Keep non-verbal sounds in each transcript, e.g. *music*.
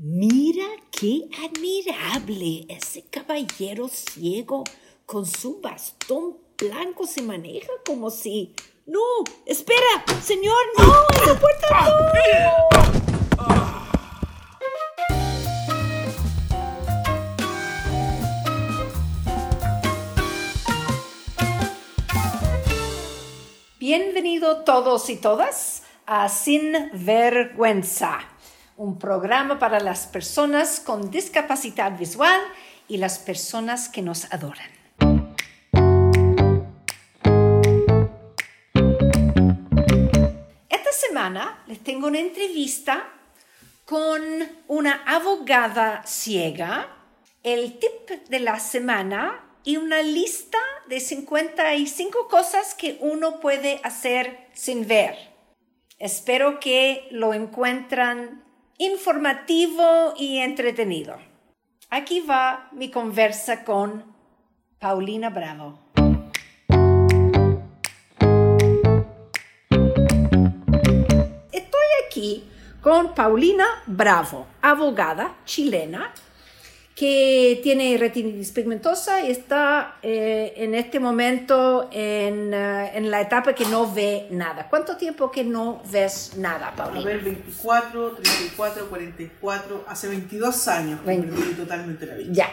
Mira qué admirable. Ese caballero ciego con su bastón blanco se maneja como si... No, espera, señor, no, esa puerta no. Bienvenido todos y todas a Sin Vergüenza, un programa para las personas con discapacidad visual y las personas que nos adoran. Esta semana les tengo una entrevista con una abogada ciega, el tip de la semana y una lista de 55 cosas que uno puede hacer sin ver. Espero que lo encuentran informativo y entretenido. Aquí va mi conversa con Paulina Bravo. Estoy aquí con Paulina Bravo, abogada chilena que tiene retinitis pigmentosa y está eh, en este momento en, eh, en, la etapa que no ve nada. ¿Cuánto tiempo que no ves nada, Paulina? A ver, 24, 34, 44, hace 22 años que 20. perdí totalmente la vista. Ya.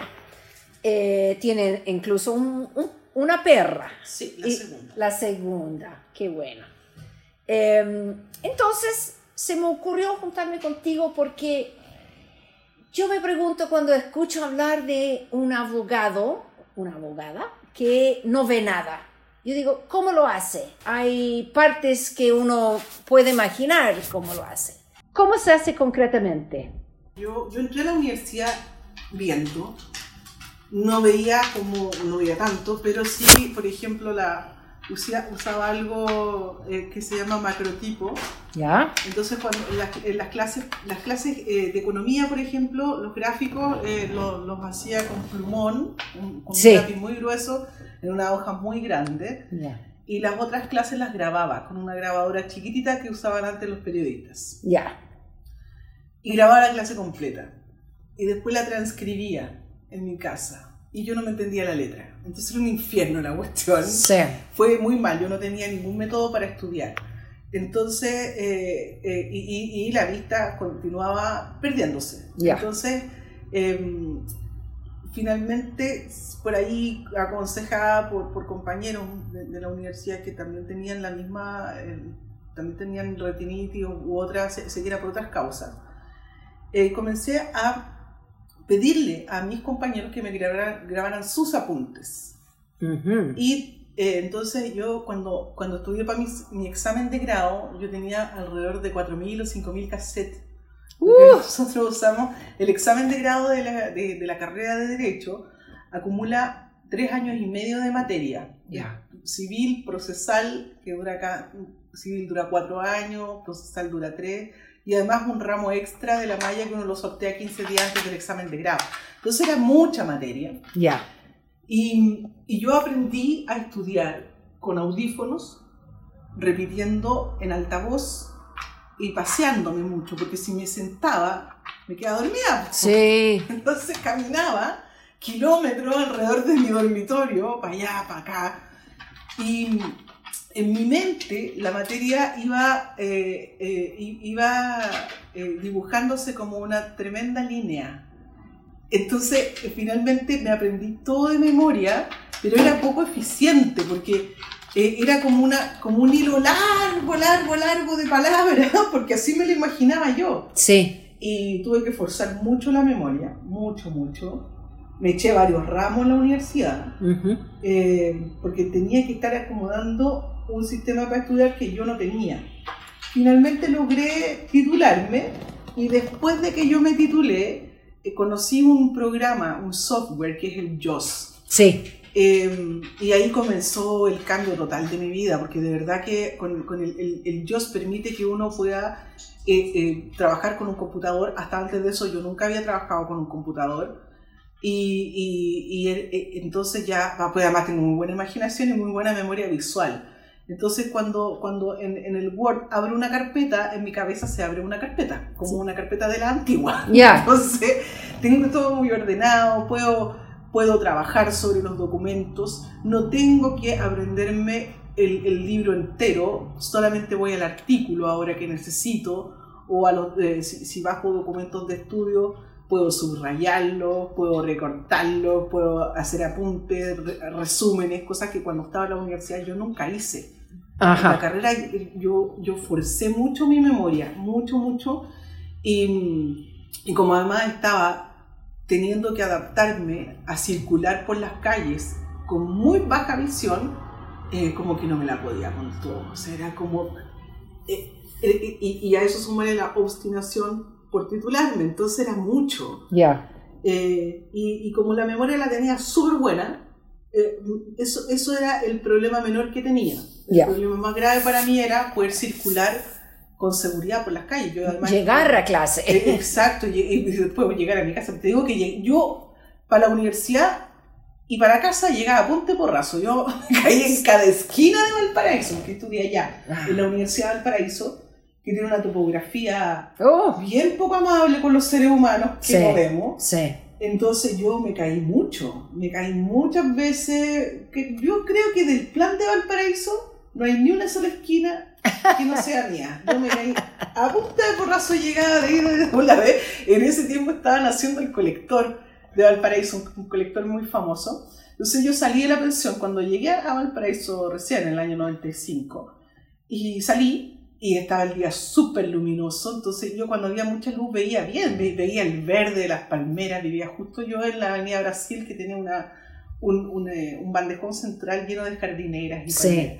Eh, tiene incluso un, un, una perra. Sí, la segunda. La segunda, qué bueno. Em, entonces, se me ocurrió juntarme contigo porque yo me pregunto cuando escucho hablar de un abogado, una abogada, que no ve nada. Yo digo, ¿cómo lo hace? Hay partes que uno puede imaginar cómo lo hace. ¿Cómo se hace concretamente? Yo, entré a la universidad viendo, no veía como, no veía tanto, pero sí, por ejemplo, la, usaba algo eh, que se llama macrotipo. ¿Ya? Entonces, cuando en las, clases, las clases eh, de economía, por ejemplo, los gráficos eh, los, hacía con plumón, con un lápiz muy grueso, en una hoja muy grande. Y las otras clases las grababa con una grabadora chiquitita que usaban antes los periodistas. Ya. Y grababa la clase completa. Y después la transcribía en mi casa y yo no me entendía la letra. Entonces era un infierno la cuestión. Sí. Fue muy mal, yo no tenía ningún método para estudiar. Entonces, eh, eh, y, y, la vista continuaba perdiéndose. Entonces, em, finalmente, por ahí aconsejada por, por compañeros de, la universidad que también tenían la misma, em, también tenían retinitis u, otras, se, por otras causas, eh, comencé a pedirle a mis compañeros que me grabaran, grabaran sus apuntes. Y eh, entonces yo cuando, cuando estudié para mi, mi, examen de grado, yo tenía alrededor de 4.000 o 5.000 cassettes. Uh. Nosotros usamos el examen de grado de la, de, de la carrera de Derecho, acumula tres años y medio de materia. Civil, procesal, que dura acá, civil dura cuatro años, procesal dura tres, y además un ramo extra de la malla que uno lo sortea 15 días antes del examen de grado. Entonces era mucha materia. Ya. Y, y, yo aprendí a estudiar con audífonos, repitiendo en altavoz y paseándome mucho, porque si me sentaba, me quedaba dormida. Sí. *laughs* Entonces caminaba kilómetros alrededor de mi dormitorio, para allá, para acá. Y en mi mente la materia iba, eh, eh, iba eh, dibujándose como una tremenda línea. Entonces, finalmente me aprendí todo de memoria, pero era poco eficiente porque era como, una, como un hilo largo, largo, largo de palabras, *laughs* porque así me lo imaginaba yo. Sí. Y tuve que forzar mucho la memoria, mucho, mucho. Me eché varios ramos en la universidad, porque tenía que estar acomodando un sistema para estudiar que yo no tenía. Finalmente logré titularme y después de que yo me titulé, eh, conocí un programa, un software que es el JOS. Sí. Em, y ahí comenzó el cambio total de mi vida, porque de verdad que con, con el, el, el, JOS permite que uno pueda eh, eh, trabajar con un computador. Hasta antes de eso yo nunca había trabajado con un computador. Y, y, y entonces ya, pues además tengo muy buena imaginación y muy buena memoria visual. Entonces cuando, cuando en, en, el Word abre una carpeta, en mi cabeza se abre una carpeta, como una carpeta de la antigua. Yeah. *laughs* Entonces tengo todo muy ordenado, puedo, puedo trabajar sobre los documentos, no tengo que aprenderme el, el libro entero, solamente voy al artículo ahora que necesito, o a los, eh, si, si bajo documentos de estudio, puedo subrayarlo, puedo recortarlo, puedo hacer apuntes, resúmenes, cosas que cuando estaba en la universidad yo nunca hice. Ajá. En la carrera yo, yo forcé mucho mi memoria, mucho, mucho, y, y como además estaba teniendo que adaptarme a circular por las calles con muy baja visión, eh, como que no me la podía con todo. O sea, era como... Eh, eh, y, y, a eso sumarle la obstinación por titularme, entonces era mucho. Ya. Eh, y, y, como la memoria la tenía súper buena, eh, eso, eso era el problema menor que tenía. El Ya. problema más grave para mí era poder circular con seguridad por las calles. Yo, además, Llegar a clase. Eh, Exacto, y, y después llegar a mi casa. Te digo que yo para la universidad y para casa llegaba a punte porrazo. Yo *laughs* caí en cada esquina de Valparaíso, que estudié allá, en la Universidad de Valparaíso, que tiene una topografía Oh, bien poco amable con los seres humanos que Sí. no vemos. sí. Entonces yo me caí mucho, me caí muchas veces. Que yo creo que del plan de Valparaíso no hay ni una sola esquina que no sea mía. Yo me caí a punta de porrazo llegada de ir la vez. En ese tiempo estaban haciendo el colector de Valparaíso, un, un colector muy famoso. Entonces yo salí de la pensión cuando llegué a Valparaíso recién en el año 95 y salí y estaba el día súper luminoso, entonces yo cuando había mucha luz veía bien, ve- veía el verde de las palmeras, vivía justo yo en la avenida Brasil que tenía una, un, un, eh, un bandejón central lleno de jardineras y Sí.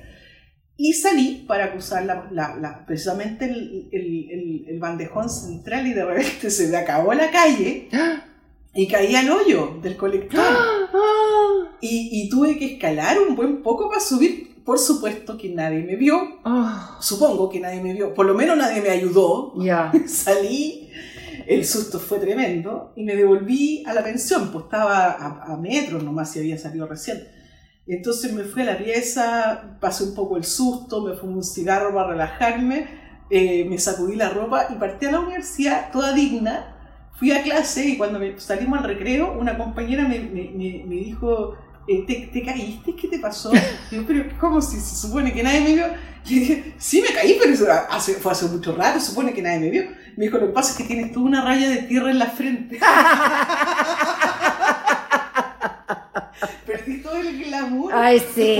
Y salí para cruzar la, la- la- precisamente el, el- el- el bandejón central y de repente se me acabó la calle y caí al hoyo del colector. *gasps* Y, y tuve que escalar un buen poco para subir. Por supuesto que nadie me vio. Oh, Supongo que nadie me vio. Por lo menos nadie me ayudó. ya. *laughs* Salí, el susto fue tremendo y me devolví a la pensión. Pues estaba a, a metros nomás si había salido recién. Entonces me fui a la pieza, pasé un poco el susto, me fumé un cigarro para relajarme, eh, me sacudí la ropa y partí a la universidad toda digna. Fui a clase y cuando me- salimos al recreo, una compañera me, me- me- me dijo, ¿te, te caíste? ¿Qué te pasó? Yo, pero ¿cómo si se supone que nadie me vio? *laughs* Y dije, sí me caí, pero eso hace, fue hace mucho rato, se supone que nadie me vio. Me dijo, lo que pasa es que tienes tú una raya de tierra en la frente. *laughs* Perdí todo el glamour. Ay, sí.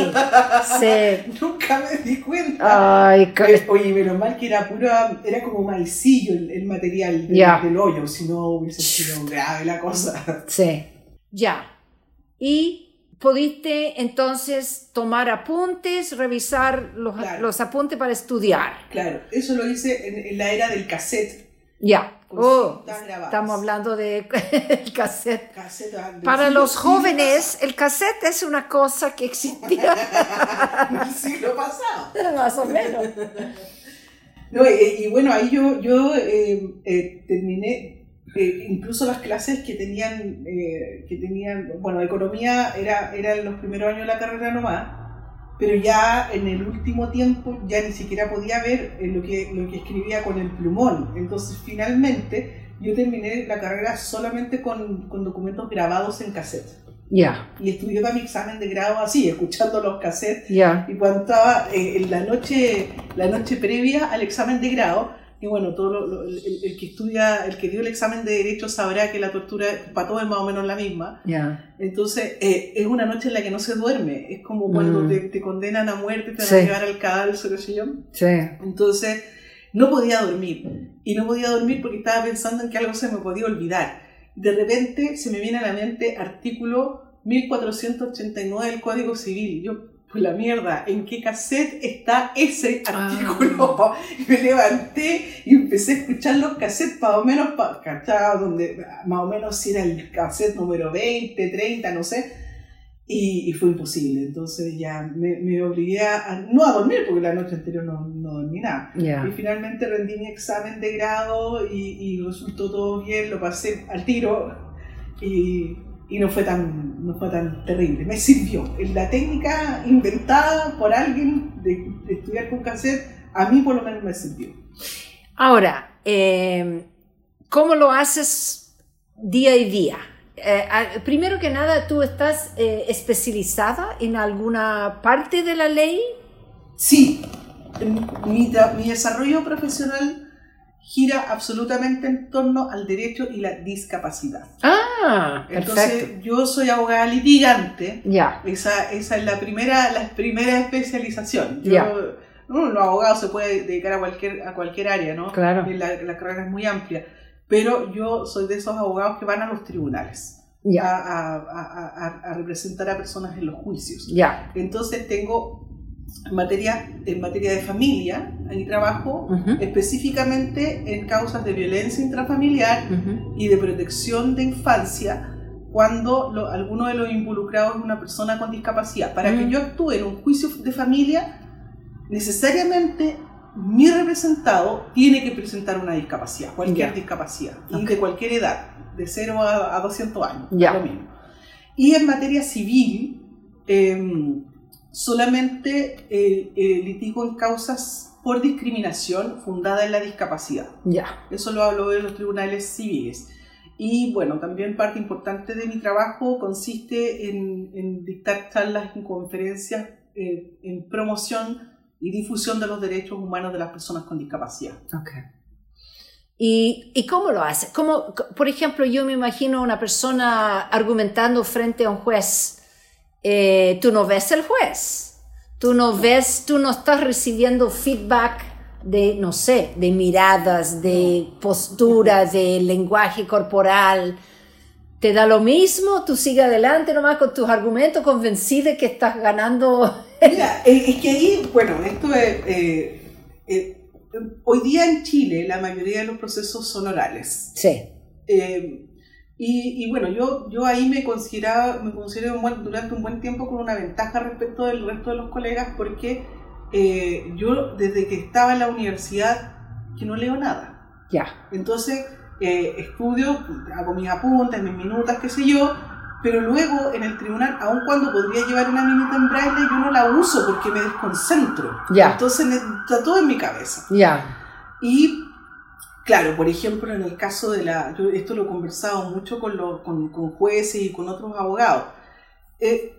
Sí. *laughs* Nunca me di cuenta. Ay, Eh, Oye, menos mal que era pura, era como maicillo el, el material del, Ya. del hoyo, si no hubiese sido grave la cosa. Sí. Ya. Y pudiste entonces tomar apuntes, revisar los, Claro. los apuntes para estudiar. Claro, eso lo hice en, en la era del cassette. Ya. con Oh, estamos hablando de *laughs* el cassette. Cassette, ah, Para los jóvenes, el cassette es una cosa que existía. *laughs* Del siglo pasado. *laughs* más o menos. No, eh, y bueno, ahí yo, yo eh, eh, terminé, incluso las clases que tenían, eh, que tenían, bueno, economía era, era en los primeros años de la carrera nomás, pero ya en el último tiempo ya ni siquiera podía ver eh, lo, que, lo que escribía con el plumón. Entonces finalmente yo terminé la carrera solamente con, con documentos grabados en cassette. Ya, Y estudié para mi examen de grado así, escuchando los cassettes ya. y cuando estaba eh, en la noche, la noche previa al examen de grado, y bueno, todo lo- lo- el, el que estudia, el que dio el examen de derecho sabrá que la tortura para todos es más o menos la misma. Entonces, eh, es una noche en la que no se duerme. Es como cuando Mm. te, te condenan a muerte, te van Sí. a llevar al cadáver, sé yo. Sí. Entonces, no podía dormir. Y no podía dormir porque estaba pensando en que algo se me podía olvidar. De repente se me viene a la mente artículo 1489 del Código Civil. Yo, la mierda, ¿en qué cassette está ese artículo? *laughs* Y me levanté y empecé a escuchar los cassettes, más o menos. Donde, más o menos si era el cassette número 20, 30, no sé. Y, y fue imposible. Entonces ya me, me obligué a, no a dormir, porque la noche anterior no, no dormí nada. Y finalmente rendí mi examen de grado y, y resultó todo bien, lo pasé al tiro y, y no fue tan no fue tan terrible, me sirvió. La técnica inventada por alguien de, estudiar con cassette, a mí por lo menos me sirvió. Ahora, eh, ¿cómo lo haces día a día? Eh, primero que nada, ¿tú estás eh, especializada en alguna parte de la ley? Sí, mi, mi desarrollo profesional gira absolutamente en torno al derecho y la discapacidad. Ah, Entonces, yo soy abogada litigante. Ya. Esa, esa es la primera, la primera especialización. Yo, los abogados se puede dedicar a cualquier, a cualquier área, ¿no? Claro. La, la carrera es muy amplia. Pero yo soy de esos abogados que van a los tribunales. A, a, a, a, representar a personas en los juicios. Ya. Entonces tengo en materia, en materia de familia, ahí trabajo específicamente en causas de violencia intrafamiliar y de protección de infancia cuando alguno de los involucrados es una persona con discapacidad. Para que yo actúe en un juicio de familia, necesariamente mi representado tiene que presentar una discapacidad, cualquier discapacidad, y de cualquier edad, de 0 a, 200 años, lo mismo. Y en materia civil, eh, solamente eh, eh, litigo en causas por discriminación fundada en la discapacidad. Ya. Eso lo hablo de los tribunales civiles. Y bueno, también parte importante de mi trabajo consiste en, dictar charlas y conferencias eh, en promoción y difusión de los derechos humanos de las personas con discapacidad. Okay. ¿Y, ¿Y, cómo lo hace? Por ejemplo, yo me imagino una persona argumentando frente a un juez eh, tú no ves el juez, tú no ves, tú no estás recibiendo feedback de, no sé, de miradas, de postura, de lenguaje corporal. ¿Te da lo mismo? Tú sigues adelante nomás con tus argumentos, convencido de que estás ganando. *laughs* Mira, es que ahí, bueno, esto es. Eh, eh, hoy día en Chile la mayoría de los procesos son orales. Sí. Y, bueno, yo, yo ahí me consideraba, me considero durante un buen tiempo con una ventaja respecto del resto de los colegas porque eh, yo desde que estaba en la universidad que no leo nada. Ya. Entonces eh, estudio, hago mis apuntes, mis minutas, qué sé yo, pero luego en el tribunal, aun cuando podría llevar una minuta en braille, yo no la uso porque me desconcentro. Ya. Entonces está todo en mi cabeza. Ya. Y Claro, por ejemplo, en el caso de la, yo esto lo he conversado mucho con, con, jueces y con otros abogados. Eh,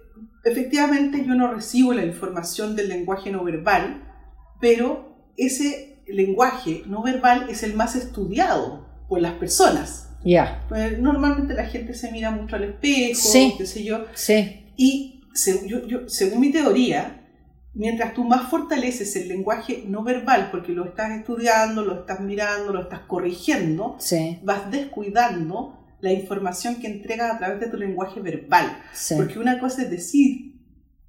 efectivamente, yo no recibo la información del lenguaje no verbal, pero ese lenguaje no verbal es el más estudiado por las personas. Ya. Pues, normalmente la gente se mira mucho al espejo, qué sé yo. Sí. Y yo, según mi teoría, mientras tú más fortaleces el lenguaje no verbal, porque lo estás estudiando, lo estás mirando, lo estás corrigiendo, vas descuidando la información que entregas a través de tu lenguaje verbal. Porque una cosa es decir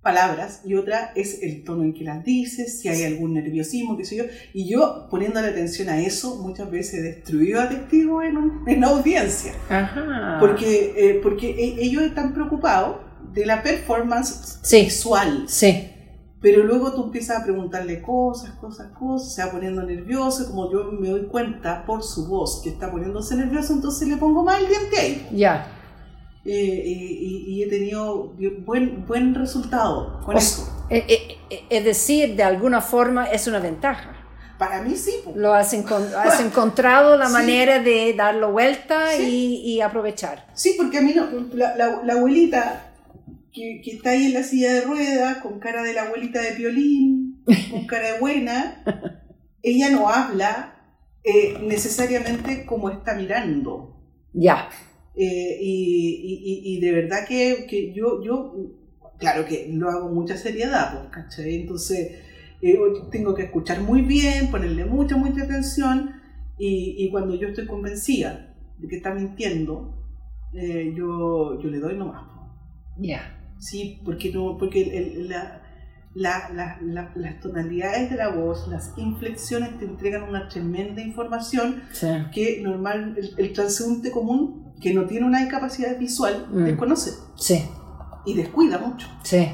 palabras y otra es el tono en que las dices, si hay algún nerviosismo, qué sé yo. Y yo, poniéndole atención a eso, muchas veces he destruido a testigos en, una audiencia. Porque, eh, porque e, ellos están preocupados de la performance sexual. Sí pero luego tú empiezas a preguntarle cosas, cosas, cosas, se va poniendo nervioso, como yo me doy cuenta por su voz que está poniéndose nervioso, entonces le pongo más el diente ahí. Ya. Eh, y, he tenido buen, buen resultado con eso. Eh, eh, es decir, de alguna forma es una ventaja. Para mí sí. Lo has, has encontrado la *laughs* manera de darlo vuelta y, aprovechar. Sí, porque a mí no, la, la abuelita que, está ahí en la silla de ruedas, con cara de la abuelita de violín, con cara de buena, ella no habla eh, necesariamente como está mirando. Ya. Eh, y, de verdad que, yo, yo, claro que lo hago mucha seriedad, pues, ¿cachai? Entonces, eh, tengo que escuchar muy bien, ponerle mucha, mucha atención, y, cuando yo estoy convencida de que está mintiendo, yo, yo le doy nomás. Pues. Ya. ¿Sí? Porque, no, porque la, las tonalidades de la voz, las inflexiones te entregan una tremenda información que normal el, transeúnte común que no tiene una discapacidad visual mm. desconoce. Sí. Y descuida mucho. Sí,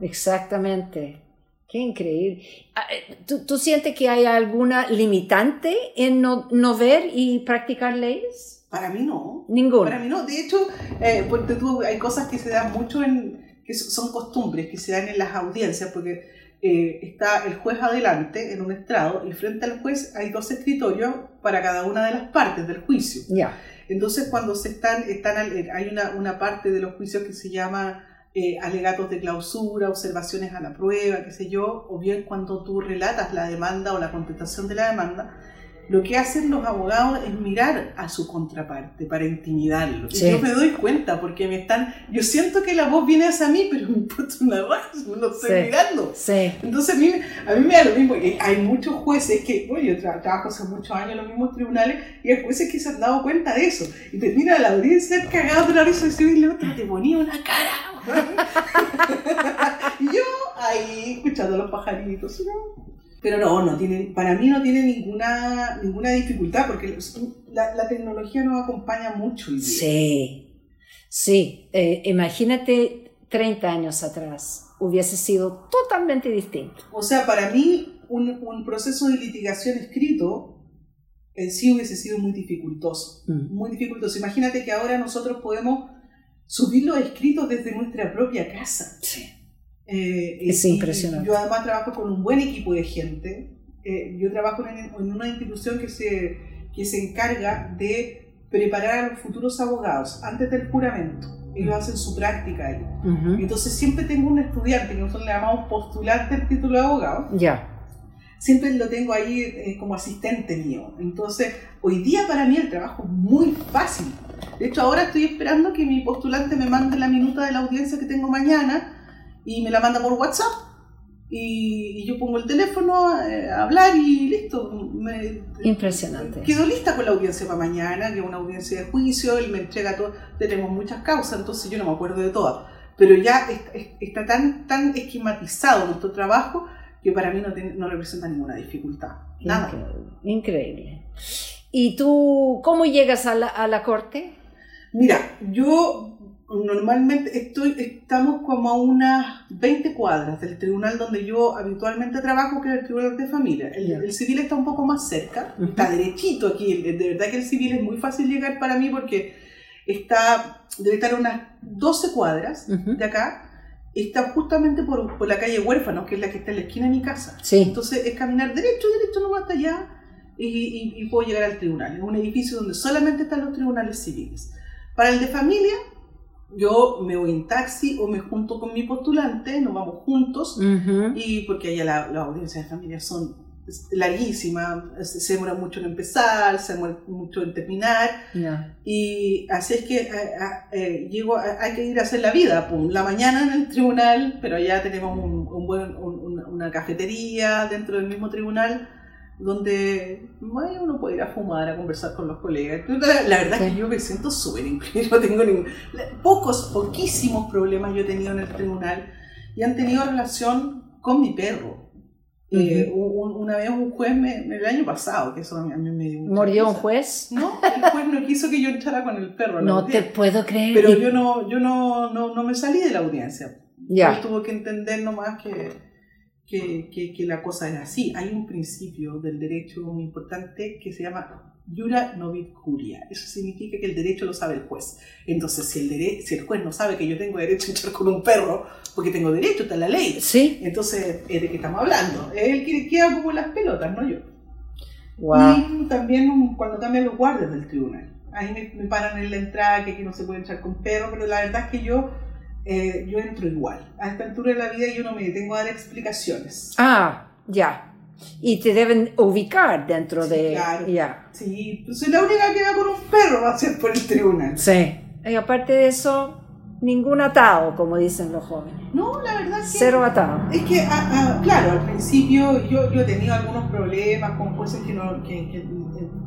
exactamente. Qué increíble. Ah, eh, ¿Tú, ¿Tú, sientes que hay alguna limitante en no, no ver y practicar leyes? Para mí no. Ninguno. Para mí no. De hecho, eh, porque tú, hay cosas que se dan mucho en, que son costumbres que se dan en las audiencias, porque eh, está el juez adelante en un estrado y frente al juez hay dos escritorios para cada una de las partes del juicio. Ya. Entonces, cuando se están, están hay una, una parte de los juicios que se llama eh, alegatos de clausura, observaciones a la prueba, qué sé yo, o bien cuando tú relatas la demanda o la contestación de la demanda, lo que hacen los abogados es mirar a su contraparte para intimidarlo. Y yo me doy cuenta porque me están, yo siento que la voz viene hacia mí, pero me importa una más, no lo estoy mirando. Entonces a mí, a mí me da lo mismo, hay muchos jueces que, bueno, yo trabajo hace muchos años en los mismos tribunales y hay jueces que se han dado cuenta de eso. Y termina la audiencia cagado de la risa y le te ponía una cara. *laughs* y yo ahí escuchando a los pajaritos. ¿no? Pero no, no tiene, para mí no tiene ninguna, ninguna dificultad porque la, la tecnología nos acompaña mucho. Sí, sí. Eh, imagínate 30 años atrás, hubiese sido totalmente distinto. O sea, para mí un, un proceso de litigación escrito en sí hubiese sido muy dificultoso. Mm. Muy dificultoso. Imagínate que ahora nosotros podemos subir los escritos desde nuestra propia casa. Sí. Eh, es impresionante. Yo además trabajo con un buen equipo de gente. Eh, yo trabajo en, una institución que se, que se encarga de preparar a los futuros abogados antes del juramento. Ellos hacen su práctica ahí. Entonces siempre tengo un estudiante que nosotros le llamamos postulante del título de abogado. Ya. Siempre lo tengo ahí eh, como asistente mío. Entonces, hoy día para mí el trabajo es muy fácil. De hecho, ahora estoy esperando que mi postulante me mande la minuta de la audiencia que tengo mañana y me la manda por WhatsApp. Y, yo pongo el teléfono eh, a hablar y listo. Me, Impresionante. Quedo lista con la audiencia para mañana, que es una audiencia de juicio, él me entrega todo. Tenemos muchas causas, entonces yo no me acuerdo de todas. Pero ya está tan, tan esquematizado nuestro trabajo que para mí no, no representa ninguna dificultad. Nada. Increíble. Increíble. ¿Y tú cómo llegas a la, a la corte? Mira, yo normalmente estoy, estamos como a unas 20 cuadras del tribunal donde yo habitualmente trabajo, que es el tribunal de familia. El, civil está un poco más cerca, está derechito aquí. De verdad que el civil es muy fácil llegar para mí porque está, debe estar unas 12 cuadras de acá. Está justamente por, por, la calle Huérfano, que es la que está en la esquina de mi casa. Entonces es caminar derecho, derecho, no hasta allá y, y puedo llegar al tribunal. Es un edificio donde solamente están los tribunales civiles. Para el de familia, yo me voy en taxi o me junto con mi postulante, nos vamos juntos, y porque allá las la audiencias de familia son larguísimas, se demora mucho en empezar, se demora mucho en terminar, y así es que eh, llego, hay que ir a hacer la vida, la mañana en el tribunal, pero allá tenemos un, buen, una cafetería dentro del mismo tribunal, donde bueno, uno puede ir a fumar, a conversar con los colegas. La, verdad es que yo me siento súper increíble, *laughs* no tengo ningún, pocos, poquísimos problemas yo he tenido en el tribunal y han tenido relación con mi perro. Eh, una vez un juez, me, el año pasado, que eso a mí, me dio ¿Murió un juez? No, el juez no quiso que yo entrara con el perro. No te puedo creer. Pero yo no, yo no, no, no me salí de la audiencia. Ya. tuvo que entender nomás que que, que, la cosa es así. Hay un principio del derecho muy importante que se llama jura novit curia. Eso significa que el derecho lo sabe el juez. Entonces, si el, si el juez no sabe que yo tengo derecho a echar con un perro, porque tengo derecho, está la ley. Sí. Entonces, ¿de qué estamos hablando? Él que queda como las pelotas, no yo. Y también cuando cambian los guardias del tribunal. Ahí me, me paran en la entrada que aquí no se puede echar con perro, pero la verdad es que yo eh, yo entro igual. A esta altura de la vida yo no me detengo a dar explicaciones. Ah, ya. Y te deben ubicar dentro de... Claro. Ya. Sí, pues soy la única que va con un perro va a ser por el tribunal. Sí. Y aparte de eso, ningún atado, como dicen los jóvenes. No, la verdad es que... Cero atado. Es que, ah, ah, claro, al principio yo, yo he tenido algunos problemas con jueces que no... Que,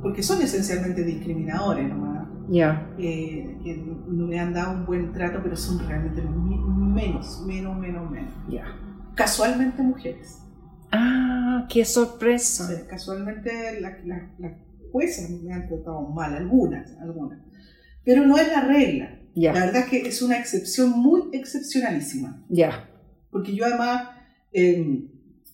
porque son esencialmente discriminadores nomás ya eh, que no me han dado un buen trato, pero son realmente menos, menos, menos, menos. Casualmente mujeres. Ah, qué sorpresa. casualmente las la, juezas me han tratado mal, algunas, algunas. Pero no es la regla. La verdad es que es una excepción muy excepcionalísima. Ya. Porque yo además em,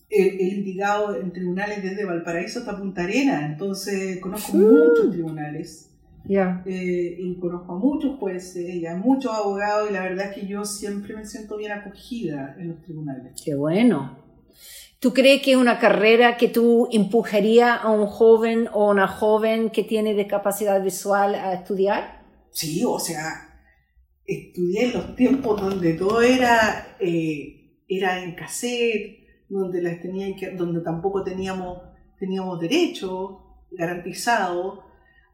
he, litigado en tribunales desde Valparaíso hasta Punta Arenas, entonces conozco muchos tribunales Eh, y conozco a muchos jueces y a muchos abogados y la verdad es que yo siempre me siento bien acogida en los tribunales. Qué bueno. ¿Tú crees que es una carrera que tú empujaría a un joven o una joven que tiene discapacidad visual a estudiar? Sí, o sea, estudié en los tiempos donde todo era, eh, era en cassette, donde, las tenían que, donde tampoco teníamos, teníamos derecho garantizado.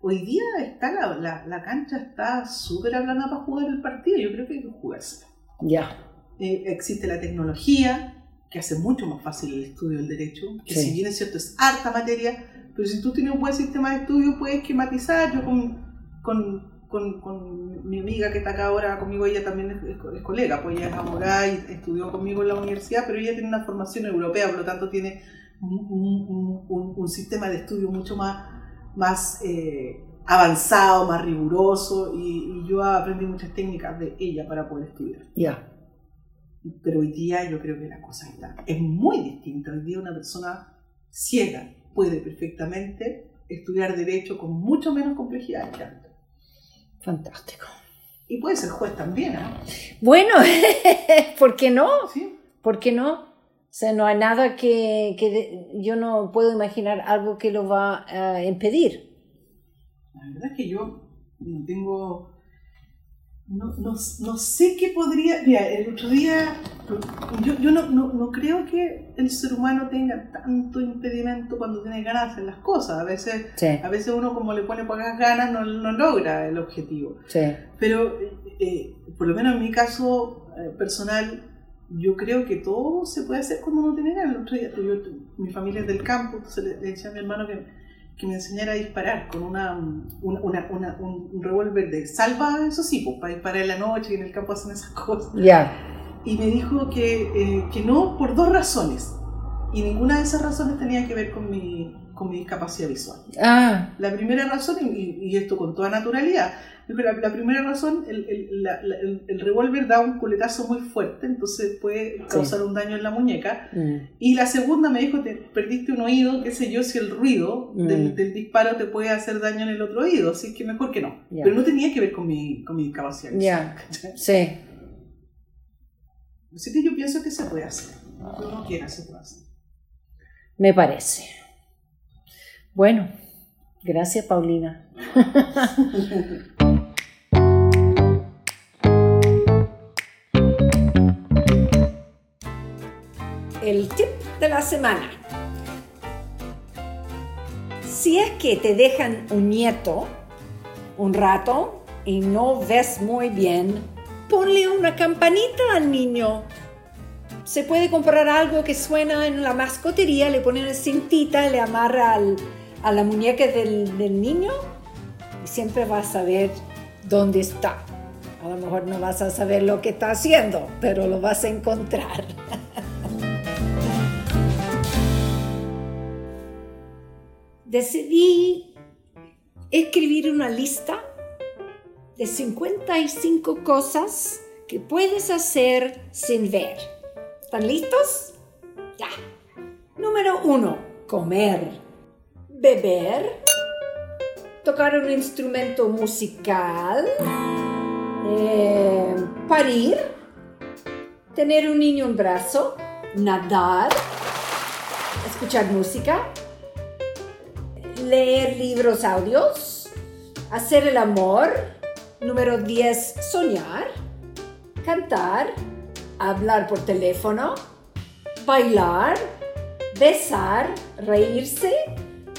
Hoy día está la, la, cancha está súper aplanada para jugar el partido, yo creo que hay que jugársela. Ya. Eh, existe la tecnología, que hace mucho más fácil el estudio del derecho, que si bien es cierto es harta materia, pero si tú tienes un buen sistema de estudio puedes esquematizar. Yo con, con, con, con mi amiga que está acá ahora conmigo, ella también es, colega, pues ella es abogada y estudió conmigo en la universidad, pero ella tiene una formación europea, por lo tanto tiene un, un, un, sistema de estudio mucho más, más eh, avanzado, más riguroso, y, y, yo aprendí muchas técnicas de ella para poder estudiar. Ya. Pero hoy día yo creo que la cosa está, es muy distinta. Hoy día una persona ciega puede perfectamente estudiar derecho con mucho menos complejidad que antes. Fantástico. Y puede ser juez también, ¿eh? Bueno, *laughs* ¿por qué no? ¿Sí? ¿Por qué no? O sea, no hay nada que, que yo no puedo imaginar algo que lo va a impedir. La verdad es que yo no tengo no, no, no, sé qué podría. Mira, el otro día. Yo, yo no, no, creo que el ser humano tenga tanto impedimento cuando tiene ganas de hacer las cosas. A veces, a veces uno, como le pone pocas ganas, no, no logra el objetivo. Pero, eh, por lo menos en mi caso eh, personal, yo creo que todo se puede hacer cuando uno tiene ganas. El otro día, mi familia es del campo, entonces le decía a mi hermano que que me enseñara a disparar con una, una, una, un revólver de salva, eso sí, pues, para disparar en la noche y en el campo hacen esas cosas. Ya. Y me dijo que, eh, que no por dos razones. Y ninguna de esas razones tenía que ver con mi, con mi discapacidad visual. Ah. La primera razón, y, y esto con toda naturalidad, la, la primera razón, el, el, el, el revólver da un culetazo muy fuerte, entonces puede causar un daño en la muñeca. Mm. Y la segunda me dijo, te perdiste un oído, qué sé yo, si el ruido mm. del, del, disparo te puede hacer daño en el otro oído, así que mejor que no. Pero no tenía que ver con mi, con mi discapacidad. Ya, sí. Así que yo pienso que se puede hacer. No quiera, se puede hacer. Me parece. Bueno, gracias Paulina. *laughs* el tip de la semana. Si es que te dejan un nieto un rato y no ves muy bien, ponle una campanita al niño. Se puede comprar algo que suena en la mascotería, le pone una cintita, le amarra a la muñeca del, del niño y siempre vas a saber dónde está. A lo mejor no vas a saber lo que está haciendo, pero lo vas a encontrar. *laughs* decidí escribir una lista de 55 cosas que puedes hacer sin ver. ¿Están listos? Ya. Número uno, comer, beber, tocar un instrumento musical, eh, parir, tener un niño en brazo, nadar, escuchar música, leer libros audios, hacer el amor, número 10, soñar, cantar, hablar por teléfono, bailar, besar, reírse,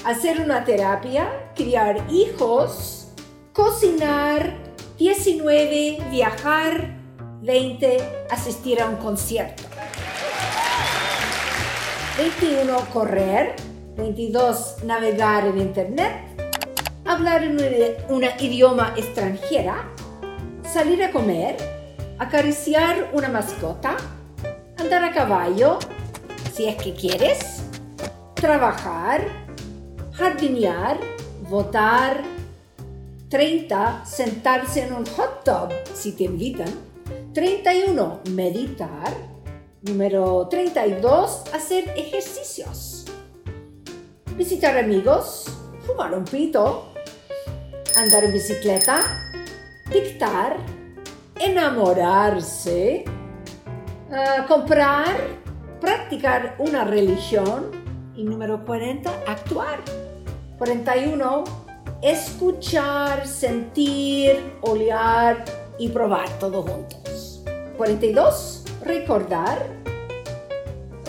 hacer una terapia, criar hijos, cocinar, 19, viajar, 20, asistir a un concierto. 21, correr, 22. Navegar en Internet. Hablar en un idioma extranjera. Salir a comer. Acariciar una mascota. Andar a caballo, si es que quieres. Trabajar. Jardinear. Votar. 30. Sentarse en un hot tub si te invitan. 31. Meditar. Número 32. Hacer ejercicios visitar amigos, fumar un pito, andar en bicicleta, dictar, enamorarse, uh, comprar, practicar una religión y número 40, actuar. 41, escuchar, sentir, olear y probar todos juntos. 42, recordar,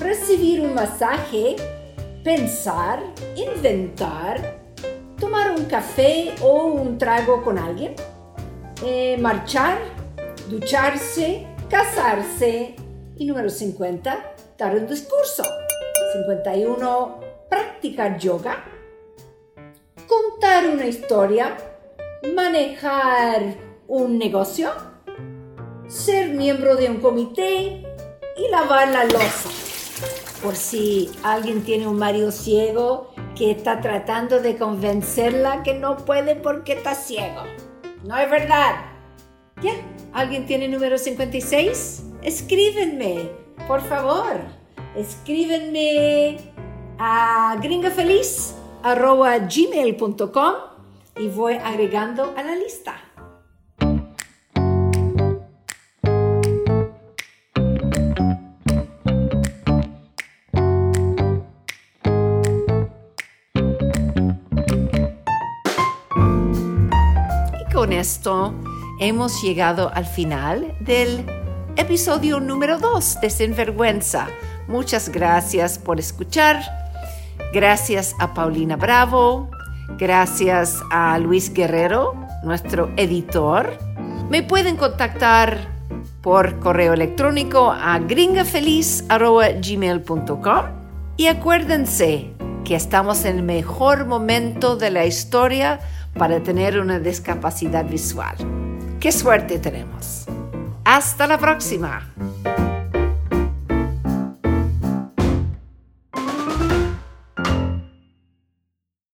recibir un masaje, pensar, inventar, tomar un café o un trago con alguien, eh, marchar, ducharse, casarse y número 50, dar un discurso. 51, practicar yoga, contar una historia, manejar un negocio, ser miembro de un comité y lavar la losa. Por si alguien tiene un marido ciego que está tratando de convencerla que no puede porque está ciego. No es verdad. ¿Ya? ¿Alguien tiene número 56? Escríbenme, por favor. Escríbenme a gringafeliz.gmail.com y voy agregando a la lista. con esto hemos llegado al final del episodio número 2 de Sinvergüenza. Muchas gracias por escuchar. Gracias a Paulina Bravo. Gracias a Luis Guerrero, nuestro editor. Me pueden contactar por correo electrónico a gringafeliz.gmail.com y acuérdense que estamos en el mejor momento de la historia para tener una discapacidad visual. ¡Qué suerte tenemos! Hasta la próxima.